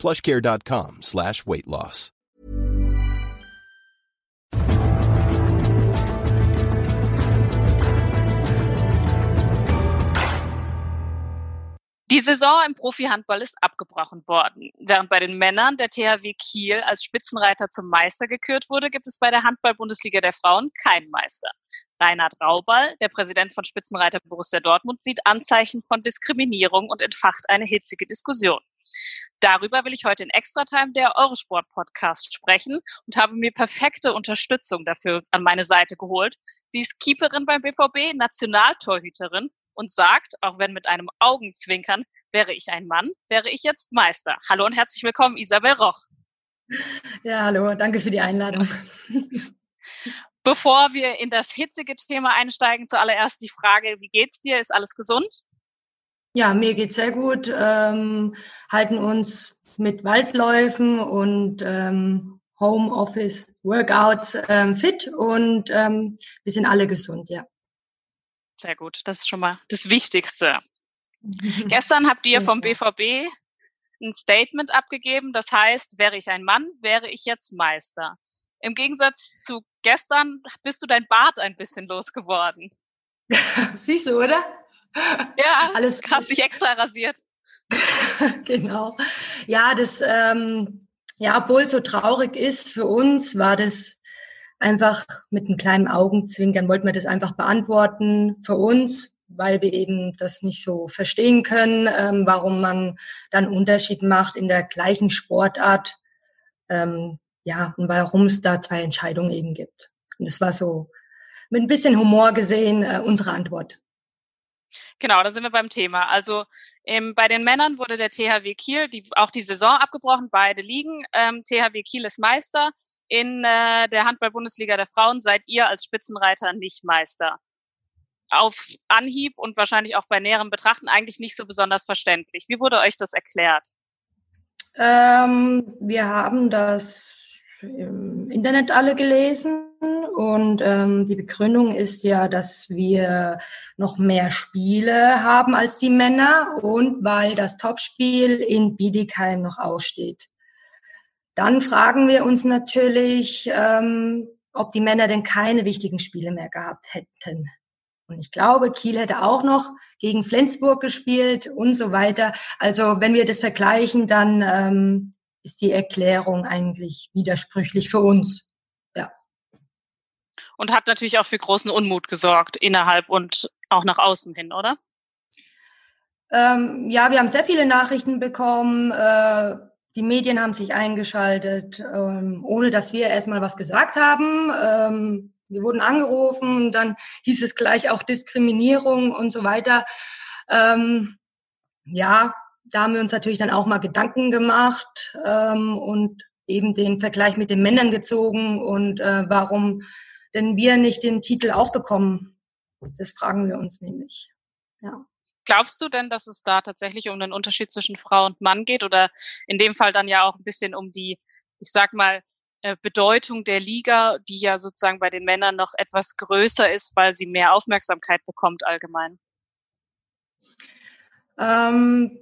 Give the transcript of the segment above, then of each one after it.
plushcare.com slash weight loss. Die Saison im Profihandball ist abgebrochen worden. Während bei den Männern der THW Kiel als Spitzenreiter zum Meister gekürt wurde, gibt es bei der Handball-Bundesliga der Frauen keinen Meister. Reinhard Rauball, der Präsident von Spitzenreiter Borussia Dortmund, sieht Anzeichen von Diskriminierung und entfacht eine hitzige Diskussion. Darüber will ich heute in Extratime der Eurosport Podcast sprechen und habe mir perfekte Unterstützung dafür an meine Seite geholt. Sie ist Keeperin beim BVB, Nationaltorhüterin und sagt, auch wenn mit einem Augenzwinkern, wäre ich ein Mann, wäre ich jetzt Meister. Hallo und herzlich willkommen, Isabel Roch. Ja, hallo, danke für die Einladung. Bevor wir in das hitzige Thema einsteigen, zuallererst die Frage, wie geht's dir? Ist alles gesund? Ja, mir geht's sehr gut. Ähm, halten uns mit Waldläufen und ähm, Homeoffice Workouts ähm, fit und ähm, wir sind alle gesund, ja. Sehr gut, das ist schon mal das Wichtigste. Gestern habt ihr vom BVB ein Statement abgegeben, das heißt, wäre ich ein Mann, wäre ich jetzt Meister. Im Gegensatz zu gestern bist du dein Bart ein bisschen losgeworden. Siehst du, oder? Ja, alles hast dich extra rasiert. genau. Ja, das, ähm, ja, obwohl es so traurig ist für uns, war das einfach mit einem kleinen Augenzwinkern wollten wir das einfach beantworten für uns, weil wir eben das nicht so verstehen können, ähm, warum man dann Unterschied macht in der gleichen Sportart. Ähm, ja, und warum es da zwei Entscheidungen eben gibt. Und das war so mit ein bisschen Humor gesehen äh, unsere Antwort. Genau, da sind wir beim Thema. Also ähm, bei den Männern wurde der THW Kiel die, auch die Saison abgebrochen, beide liegen. Ähm, THW Kiel ist Meister. In äh, der Handball-Bundesliga der Frauen seid ihr als Spitzenreiter nicht Meister. Auf Anhieb und wahrscheinlich auch bei näherem Betrachten eigentlich nicht so besonders verständlich. Wie wurde euch das erklärt? Ähm, wir haben das im Internet alle gelesen und ähm, die Begründung ist ja, dass wir noch mehr Spiele haben als die Männer und weil das Topspiel in Bietigheim noch aussteht. Dann fragen wir uns natürlich, ähm, ob die Männer denn keine wichtigen Spiele mehr gehabt hätten. Und ich glaube, Kiel hätte auch noch gegen Flensburg gespielt und so weiter. Also wenn wir das vergleichen, dann ähm, ist die Erklärung eigentlich widersprüchlich für uns. Und hat natürlich auch für großen Unmut gesorgt, innerhalb und auch nach außen hin, oder? Ähm, ja, wir haben sehr viele Nachrichten bekommen. Äh, die Medien haben sich eingeschaltet, ähm, ohne dass wir erstmal was gesagt haben. Ähm, wir wurden angerufen, dann hieß es gleich auch Diskriminierung und so weiter. Ähm, ja, da haben wir uns natürlich dann auch mal Gedanken gemacht ähm, und eben den Vergleich mit den Männern gezogen und äh, warum denn wir nicht den Titel auch bekommen. Das fragen wir uns nämlich. Ja. Glaubst du denn, dass es da tatsächlich um den Unterschied zwischen Frau und Mann geht oder in dem Fall dann ja auch ein bisschen um die, ich sag mal, äh, Bedeutung der Liga, die ja sozusagen bei den Männern noch etwas größer ist, weil sie mehr Aufmerksamkeit bekommt allgemein? Ähm,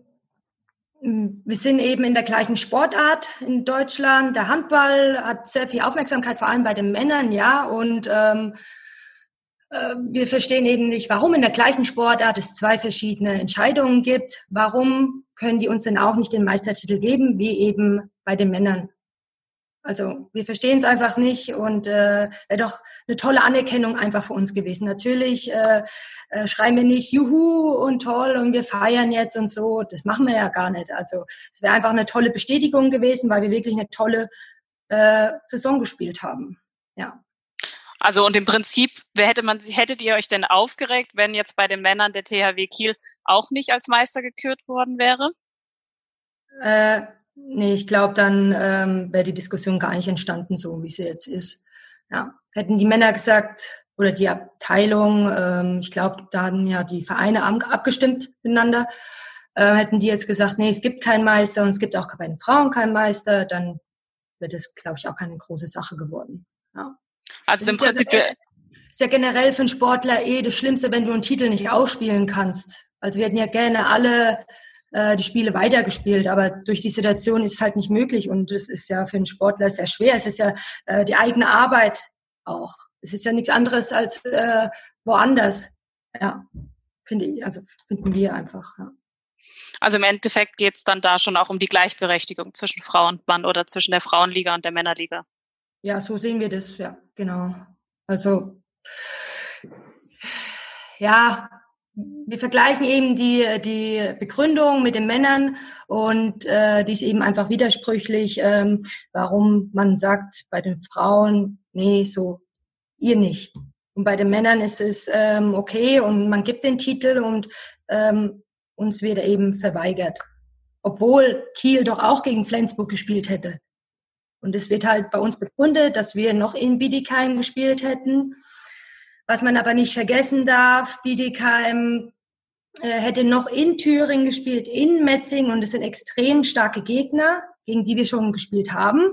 wir sind eben in der gleichen Sportart in Deutschland. Der Handball hat sehr viel Aufmerksamkeit, vor allem bei den Männern, ja. Und ähm, äh, wir verstehen eben nicht, warum in der gleichen Sportart es zwei verschiedene Entscheidungen gibt. Warum können die uns denn auch nicht den Meistertitel geben, wie eben bei den Männern? Also wir verstehen es einfach nicht und äh, wäre doch eine tolle Anerkennung einfach für uns gewesen. Natürlich äh, äh, schreien wir nicht Juhu und toll und wir feiern jetzt und so. Das machen wir ja gar nicht. Also es wäre einfach eine tolle Bestätigung gewesen, weil wir wirklich eine tolle äh, Saison gespielt haben. Ja. Also und im Prinzip, wer hätte man, hättet ihr euch denn aufgeregt, wenn jetzt bei den Männern der THW Kiel auch nicht als Meister gekürt worden wäre? Äh, Nee, ich glaube, dann ähm, wäre die Diskussion gar nicht entstanden, so wie sie jetzt ist. Ja, hätten die Männer gesagt oder die Abteilung, ähm, ich glaube, da haben ja die Vereine abgestimmt miteinander, äh, hätten die jetzt gesagt, nee, es gibt keinen Meister und es gibt auch bei den Frauen keinen Meister, dann wäre das, glaube ich, auch keine große Sache geworden. Ja. Also das im Prinzip ja, ist ja generell für einen Sportler eh das Schlimmste, wenn du einen Titel nicht ausspielen kannst. Also wir hätten ja gerne alle äh, die Spiele weitergespielt, aber durch die Situation ist es halt nicht möglich und es ist ja für einen Sportler sehr schwer. Es ist ja äh, die eigene Arbeit auch. Es ist ja nichts anderes als äh, woanders. Ja, finde ich, also finden wir einfach. Ja. Also im Endeffekt geht es dann da schon auch um die Gleichberechtigung zwischen Frau und Mann oder zwischen der Frauenliga und der Männerliga. Ja, so sehen wir das, ja, genau. Also ja, wir vergleichen eben die, die Begründung mit den Männern und äh, die ist eben einfach widersprüchlich, ähm, warum man sagt bei den Frauen, nee, so ihr nicht. Und bei den Männern ist es ähm, okay und man gibt den Titel und ähm, uns wird er eben verweigert. Obwohl Kiel doch auch gegen Flensburg gespielt hätte. Und es wird halt bei uns begründet, dass wir noch in Bietigheim gespielt hätten. Was man aber nicht vergessen darf, Bietigheim äh, hätte noch in Thüringen gespielt, in Metzing und es sind extrem starke Gegner, gegen die wir schon gespielt haben.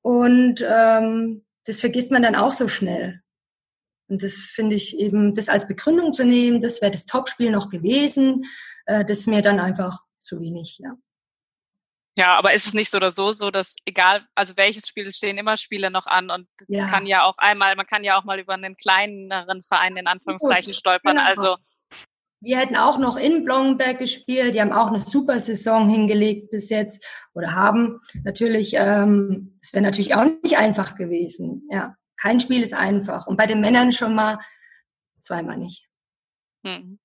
Und ähm, das vergisst man dann auch so schnell. Und das finde ich eben, das als Begründung zu nehmen, das wäre das Topspiel noch gewesen, äh, das mir dann einfach zu wenig, ja. Ja, aber ist es nicht so oder so, so dass egal, also welches Spiel, es stehen immer Spiele noch an und ja. kann ja auch einmal, man kann ja auch mal über einen kleineren Verein in Anführungszeichen Gut, stolpern. Genau. Also wir hätten auch noch in Blomberg gespielt, die haben auch eine super Saison hingelegt bis jetzt oder haben natürlich, ähm, es wäre natürlich auch nicht einfach gewesen. Ja, kein Spiel ist einfach und bei den Männern schon mal zweimal nicht. Hm.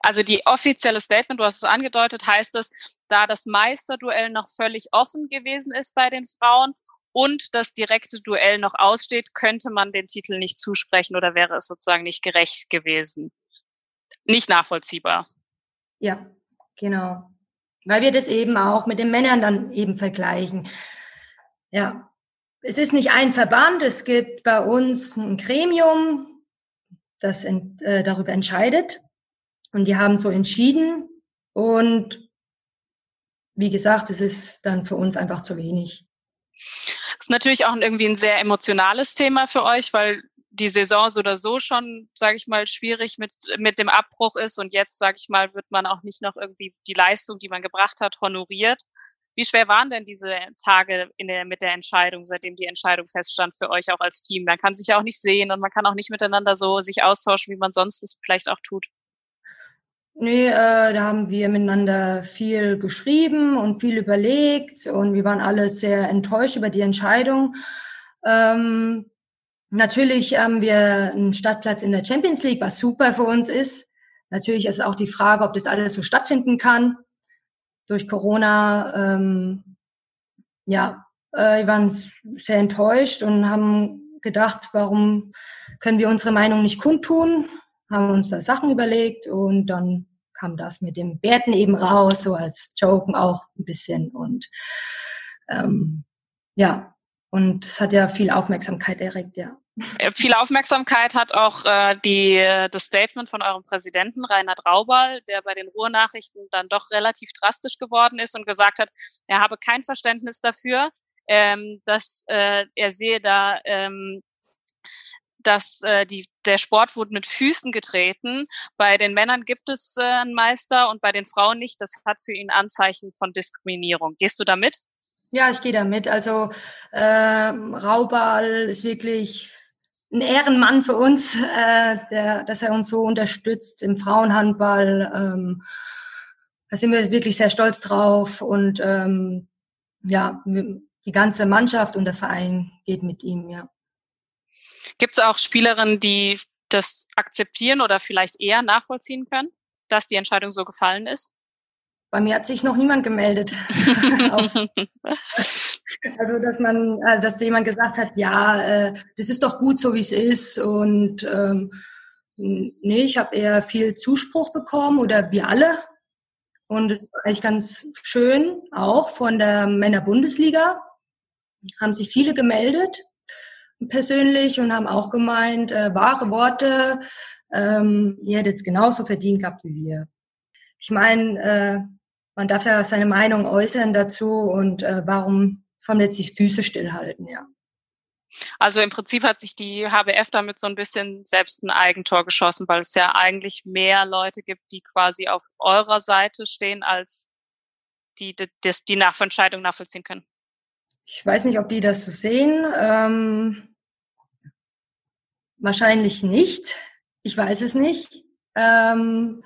Also die offizielle Statement, du hast es angedeutet, heißt es, da das Meisterduell noch völlig offen gewesen ist bei den Frauen und das direkte Duell noch aussteht, könnte man den Titel nicht zusprechen oder wäre es sozusagen nicht gerecht gewesen. Nicht nachvollziehbar. Ja, genau. Weil wir das eben auch mit den Männern dann eben vergleichen. Ja, es ist nicht ein Verband, es gibt bei uns ein Gremium, das ent, äh, darüber entscheidet. Und die haben so entschieden. Und wie gesagt, es ist dann für uns einfach zu wenig. Das ist natürlich auch irgendwie ein sehr emotionales Thema für euch, weil die Saison so oder so schon, sage ich mal, schwierig mit, mit dem Abbruch ist. Und jetzt, sage ich mal, wird man auch nicht noch irgendwie die Leistung, die man gebracht hat, honoriert. Wie schwer waren denn diese Tage der, mit der Entscheidung, seitdem die Entscheidung feststand für euch auch als Team? Man kann sich ja auch nicht sehen und man kann auch nicht miteinander so sich austauschen, wie man sonst es vielleicht auch tut. Nee, äh, da haben wir miteinander viel geschrieben und viel überlegt und wir waren alle sehr enttäuscht über die Entscheidung. Ähm, natürlich haben wir einen Stadtplatz in der Champions League, was super für uns ist. Natürlich ist auch die Frage, ob das alles so stattfinden kann durch Corona, ähm, ja, äh, wir waren sehr enttäuscht und haben gedacht, warum können wir unsere Meinung nicht kundtun? Haben uns da Sachen überlegt und dann kam das mit dem Bärten eben raus, so als Joken auch ein bisschen und ähm, ja, und es hat ja viel Aufmerksamkeit erregt, ja. Äh, viel Aufmerksamkeit hat auch äh, die, das Statement von eurem Präsidenten Reinhard Raubal, der bei den Ruhrnachrichten dann doch relativ drastisch geworden ist und gesagt hat, er habe kein Verständnis dafür, ähm, dass äh, er sehe da, ähm, dass äh, die, der Sport wurde mit Füßen getreten. Bei den Männern gibt es äh, einen Meister und bei den Frauen nicht. Das hat für ihn Anzeichen von Diskriminierung. Gehst du damit? Ja, ich gehe damit. Also äh, Raubal ist wirklich ein Ehrenmann für uns, äh, der, dass er uns so unterstützt im Frauenhandball. Ähm, da sind wir wirklich sehr stolz drauf und ähm, ja, die ganze Mannschaft und der Verein geht mit ihm, ja. Gibt es auch Spielerinnen, die das akzeptieren oder vielleicht eher nachvollziehen können, dass die Entscheidung so gefallen ist? Bei mir hat sich noch niemand gemeldet. also, dass man, äh, dass jemand gesagt hat, ja, äh, das ist doch gut so, wie es ist. Und ähm, nee, ich habe eher viel Zuspruch bekommen oder wir alle. Und es war eigentlich ganz schön, auch von der Männerbundesliga haben sich viele gemeldet persönlich und haben auch gemeint, äh, wahre Worte, ähm, ihr hättet es genauso verdient gehabt wie wir. Ich meine, äh, man darf ja seine Meinung äußern dazu und äh, warum soll man jetzt die Füße stillhalten, ja. Also im Prinzip hat sich die HBF damit so ein bisschen selbst ein Eigentor geschossen, weil es ja eigentlich mehr Leute gibt, die quasi auf eurer Seite stehen, als die die, die Nachentscheidung nachvollziehen können. Ich weiß nicht, ob die das so sehen. Ähm, wahrscheinlich nicht. Ich weiß es nicht. Ähm,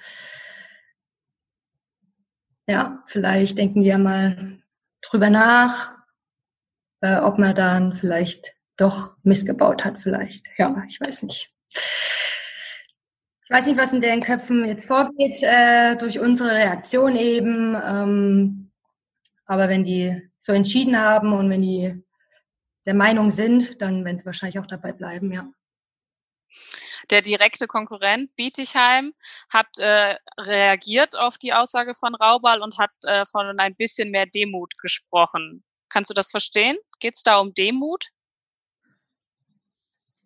ja, vielleicht denken die ja mal drüber nach, äh, ob man dann vielleicht doch missgebaut hat, vielleicht. Ja, ich weiß nicht. Ich weiß nicht, was in deren Köpfen jetzt vorgeht äh, durch unsere Reaktion eben. Ähm, aber wenn die so entschieden haben und wenn die der Meinung sind, dann werden sie wahrscheinlich auch dabei bleiben, ja. Der direkte Konkurrent Bietigheim hat äh, reagiert auf die Aussage von Raubal und hat äh, von ein bisschen mehr Demut gesprochen. Kannst du das verstehen? Geht es da um Demut?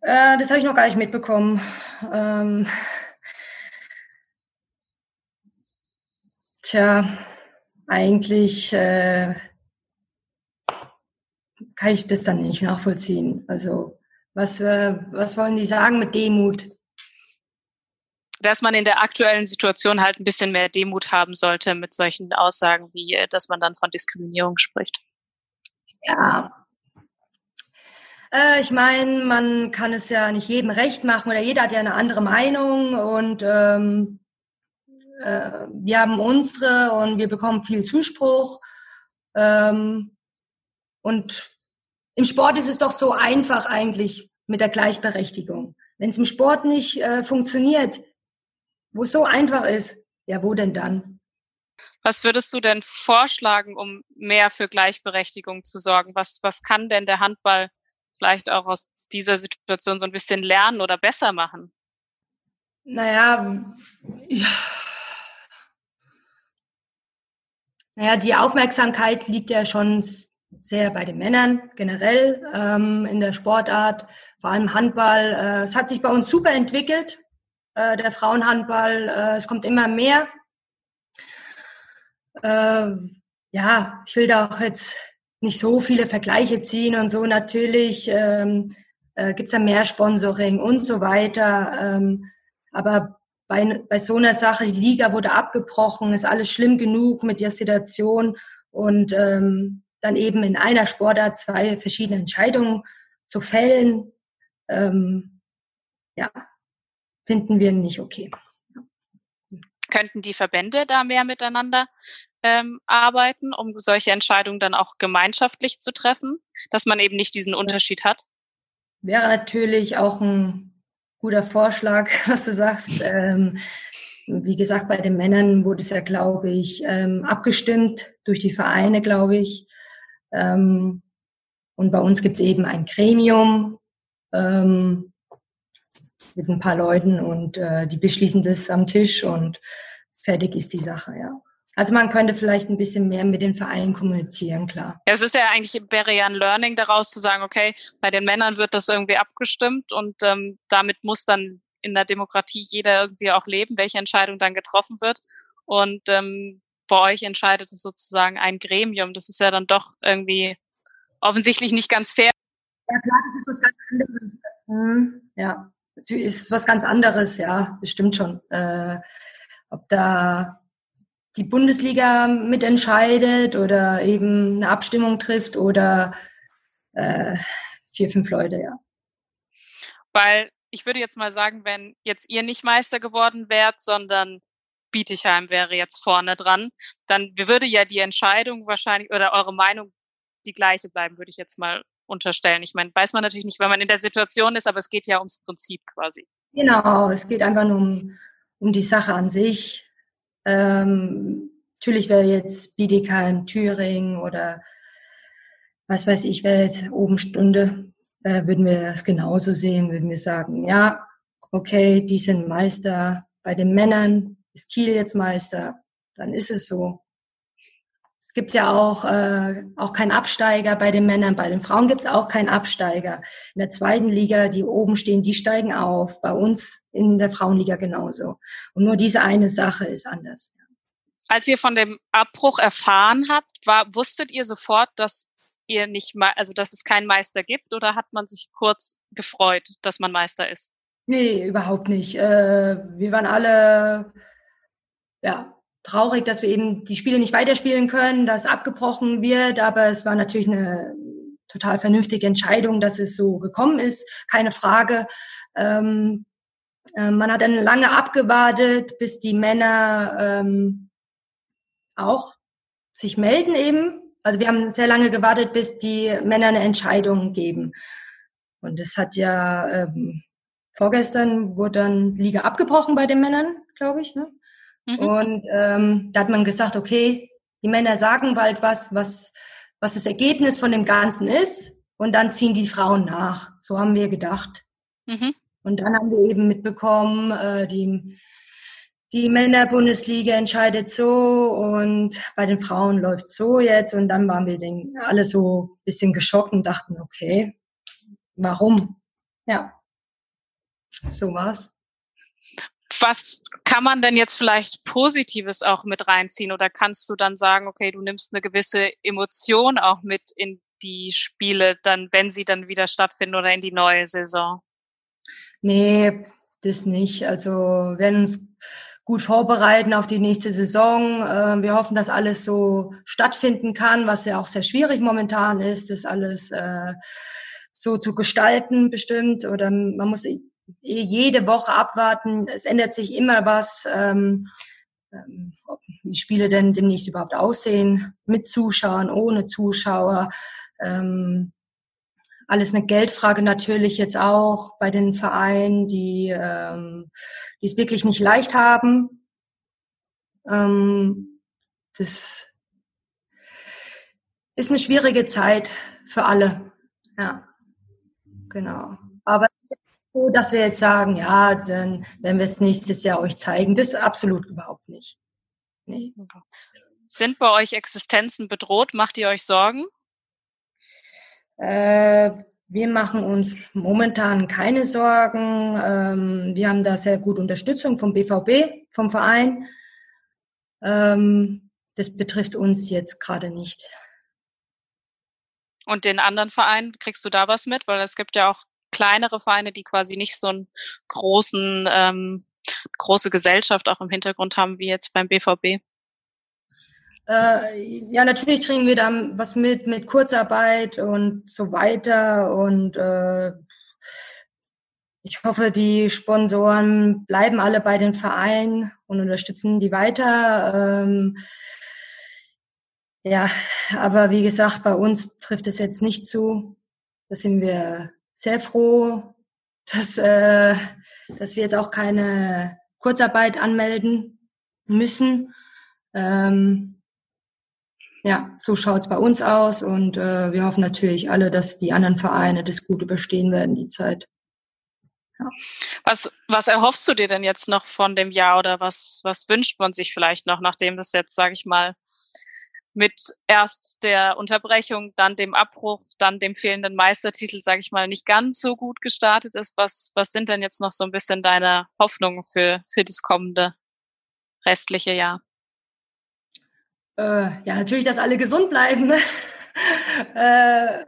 Äh, das habe ich noch gar nicht mitbekommen. Ähm, tja, eigentlich äh, kann ich das dann nicht nachvollziehen. Also was, äh, was wollen die sagen mit Demut? Dass man in der aktuellen Situation halt ein bisschen mehr Demut haben sollte mit solchen Aussagen, wie äh, dass man dann von Diskriminierung spricht. Ja. Äh, ich meine, man kann es ja nicht jedem recht machen oder jeder hat ja eine andere Meinung und ähm, äh, wir haben unsere und wir bekommen viel Zuspruch. Ähm, und im Sport ist es doch so einfach eigentlich mit der Gleichberechtigung. Wenn es im Sport nicht äh, funktioniert, wo es so einfach ist, ja, wo denn dann? Was würdest du denn vorschlagen, um mehr für Gleichberechtigung zu sorgen? Was, was kann denn der Handball vielleicht auch aus dieser Situation so ein bisschen lernen oder besser machen? Naja, ja. Naja, die Aufmerksamkeit liegt ja schon sehr bei den Männern generell ähm, in der Sportart, vor allem Handball. Äh, es hat sich bei uns super entwickelt, äh, der Frauenhandball. Äh, es kommt immer mehr. Äh, ja, ich will da auch jetzt nicht so viele Vergleiche ziehen und so. Natürlich ähm, äh, gibt es ja mehr Sponsoring und so weiter. Ähm, aber bei, bei so einer Sache, die Liga wurde abgebrochen, ist alles schlimm genug mit der Situation. Und ähm, dann eben in einer Sportart zwei verschiedene Entscheidungen zu fällen, ähm, ja, finden wir nicht okay. Könnten die Verbände da mehr miteinander ähm, arbeiten, um solche Entscheidungen dann auch gemeinschaftlich zu treffen, dass man eben nicht diesen Unterschied hat? Wäre natürlich auch ein guter Vorschlag, was du sagst. Ähm, wie gesagt, bei den Männern wurde es ja, glaube ich, ähm, abgestimmt durch die Vereine, glaube ich. Ähm, und bei uns gibt es eben ein Gremium ähm, mit ein paar Leuten und äh, die beschließen das am Tisch und fertig ist die Sache, ja. Also man könnte vielleicht ein bisschen mehr mit den Vereinen kommunizieren, klar. Ja, es ist ja eigentlich, wäre ja ein Learning daraus zu sagen, okay, bei den Männern wird das irgendwie abgestimmt und ähm, damit muss dann in der Demokratie jeder irgendwie auch leben, welche Entscheidung dann getroffen wird. Und ähm, bei euch entscheidet es sozusagen ein Gremium. Das ist ja dann doch irgendwie offensichtlich nicht ganz fair. Ja klar, das ist was ganz anderes. Mhm. Ja, ist was ganz anderes, ja, bestimmt schon. Äh, ob da die Bundesliga mitentscheidet oder eben eine Abstimmung trifft oder äh, vier, fünf Leute, ja. Weil ich würde jetzt mal sagen, wenn jetzt ihr nicht Meister geworden wärt, sondern Bietigheim wäre jetzt vorne dran, dann würde ja die Entscheidung wahrscheinlich oder eure Meinung die gleiche bleiben, würde ich jetzt mal unterstellen. Ich meine, weiß man natürlich nicht, wenn man in der Situation ist, aber es geht ja ums Prinzip quasi. Genau, es geht einfach nur um, um die Sache an sich. Ähm, natürlich wäre jetzt Bietigheim, Thüringen oder was weiß ich, wäre jetzt oben Stunde, äh, würden wir das genauso sehen, würden wir sagen, ja, okay, die sind Meister bei den Männern, ist Kiel jetzt Meister, dann ist es so. Es gibt ja auch, äh, auch keinen Absteiger bei den Männern. Bei den Frauen gibt es auch keinen Absteiger. In der zweiten Liga, die oben stehen, die steigen auf. Bei uns in der Frauenliga genauso. Und nur diese eine Sache ist anders. Als ihr von dem Abbruch erfahren habt, war, wusstet ihr sofort, dass ihr nicht mal, also dass es keinen Meister gibt, oder hat man sich kurz gefreut, dass man Meister ist? Nee, überhaupt nicht. Äh, wir waren alle ja, traurig, dass wir eben die Spiele nicht weiterspielen können, dass abgebrochen wird, aber es war natürlich eine total vernünftige Entscheidung, dass es so gekommen ist, keine Frage. Ähm, äh, man hat dann lange abgewartet, bis die Männer ähm, auch sich melden eben. Also wir haben sehr lange gewartet, bis die Männer eine Entscheidung geben. Und es hat ja ähm, vorgestern wurde dann Liga abgebrochen bei den Männern, glaube ich. Ne? Mhm. Und ähm, da hat man gesagt, okay, die Männer sagen bald was, was, was das Ergebnis von dem Ganzen ist. Und dann ziehen die Frauen nach. So haben wir gedacht. Mhm. Und dann haben wir eben mitbekommen, äh, die, die Männerbundesliga entscheidet so und bei den Frauen läuft so jetzt. Und dann waren wir den, alle so ein bisschen geschockt und dachten, okay, warum? Ja, so war's. Was kann man denn jetzt vielleicht Positives auch mit reinziehen? Oder kannst du dann sagen, okay, du nimmst eine gewisse Emotion auch mit in die Spiele, dann, wenn sie dann wieder stattfinden oder in die neue Saison? Nee, das nicht. Also wir werden uns gut vorbereiten auf die nächste Saison. Ähm, wir hoffen, dass alles so stattfinden kann, was ja auch sehr schwierig momentan ist, das alles äh, so zu gestalten bestimmt. Oder man muss jede Woche abwarten. Es ändert sich immer was, ähm, ähm, ob die Spiele denn demnächst überhaupt aussehen, mit Zuschauern, ohne Zuschauer. Ähm, alles eine Geldfrage natürlich jetzt auch bei den Vereinen, die, ähm, die es wirklich nicht leicht haben. Ähm, das ist eine schwierige Zeit für alle. Ja, genau. Aber so, dass wir jetzt sagen, ja, dann werden wir es nächstes Jahr euch zeigen. Das ist absolut überhaupt nicht. Nee. Sind bei euch Existenzen bedroht? Macht ihr euch Sorgen? Äh, wir machen uns momentan keine Sorgen. Ähm, wir haben da sehr gute Unterstützung vom BVB, vom Verein. Ähm, das betrifft uns jetzt gerade nicht. Und den anderen Vereinen, kriegst du da was mit? Weil es gibt ja auch kleinere Vereine, die quasi nicht so einen großen, ähm, große Gesellschaft auch im Hintergrund haben, wie jetzt beim BVB? Äh, ja, natürlich kriegen wir dann was mit, mit Kurzarbeit und so weiter. Und äh, ich hoffe, die Sponsoren bleiben alle bei den Vereinen und unterstützen die weiter. Ähm, ja, aber wie gesagt, bei uns trifft es jetzt nicht zu. Da sind wir sehr froh, dass, äh, dass wir jetzt auch keine Kurzarbeit anmelden müssen. Ähm, ja, so schaut's bei uns aus und äh, wir hoffen natürlich alle, dass die anderen Vereine das gut überstehen werden, die Zeit. Ja. Was, was erhoffst du dir denn jetzt noch von dem Jahr oder was, was wünscht man sich vielleicht noch, nachdem das jetzt, sage ich mal, mit erst der Unterbrechung, dann dem Abbruch, dann dem fehlenden Meistertitel, sage ich mal, nicht ganz so gut gestartet ist. Was, was sind denn jetzt noch so ein bisschen deine Hoffnungen für, für das kommende restliche Jahr? Äh, ja, natürlich, dass alle gesund bleiben. Ne? äh,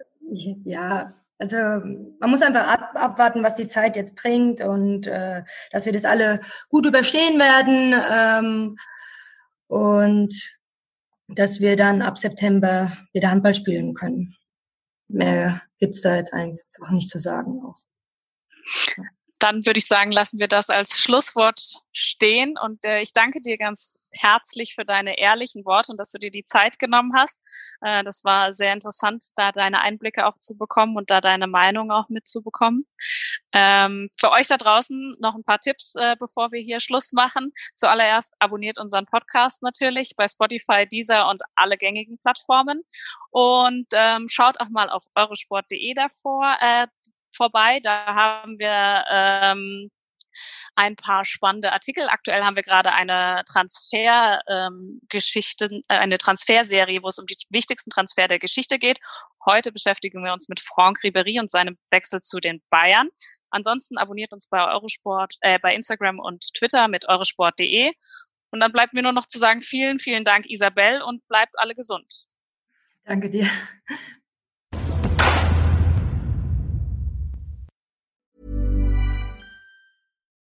ja, also man muss einfach ab, abwarten, was die Zeit jetzt bringt und äh, dass wir das alle gut überstehen werden. Ähm, und dass wir dann ab September wieder Handball spielen können. Mehr gibt's da jetzt einfach nicht zu sagen auch. Dann würde ich sagen, lassen wir das als Schlusswort stehen. Und äh, ich danke dir ganz herzlich für deine ehrlichen Worte und dass du dir die Zeit genommen hast. Äh, das war sehr interessant, da deine Einblicke auch zu bekommen und da deine Meinung auch mitzubekommen. Ähm, für euch da draußen noch ein paar Tipps, äh, bevor wir hier Schluss machen. Zuallererst abonniert unseren Podcast natürlich bei Spotify, Deezer und alle gängigen Plattformen. Und ähm, schaut auch mal auf eurosport.de davor. Äh, vorbei. Da haben wir ähm, ein paar spannende Artikel. Aktuell haben wir gerade eine Transfergeschichte, ähm, äh, eine Transferserie, wo es um die wichtigsten Transfer der Geschichte geht. Heute beschäftigen wir uns mit Franck Ribéry und seinem Wechsel zu den Bayern. Ansonsten abonniert uns bei Eurosport, äh, bei Instagram und Twitter mit eurosport.de. Und dann bleibt mir nur noch zu sagen, vielen, vielen Dank, Isabel, und bleibt alle gesund. Danke dir.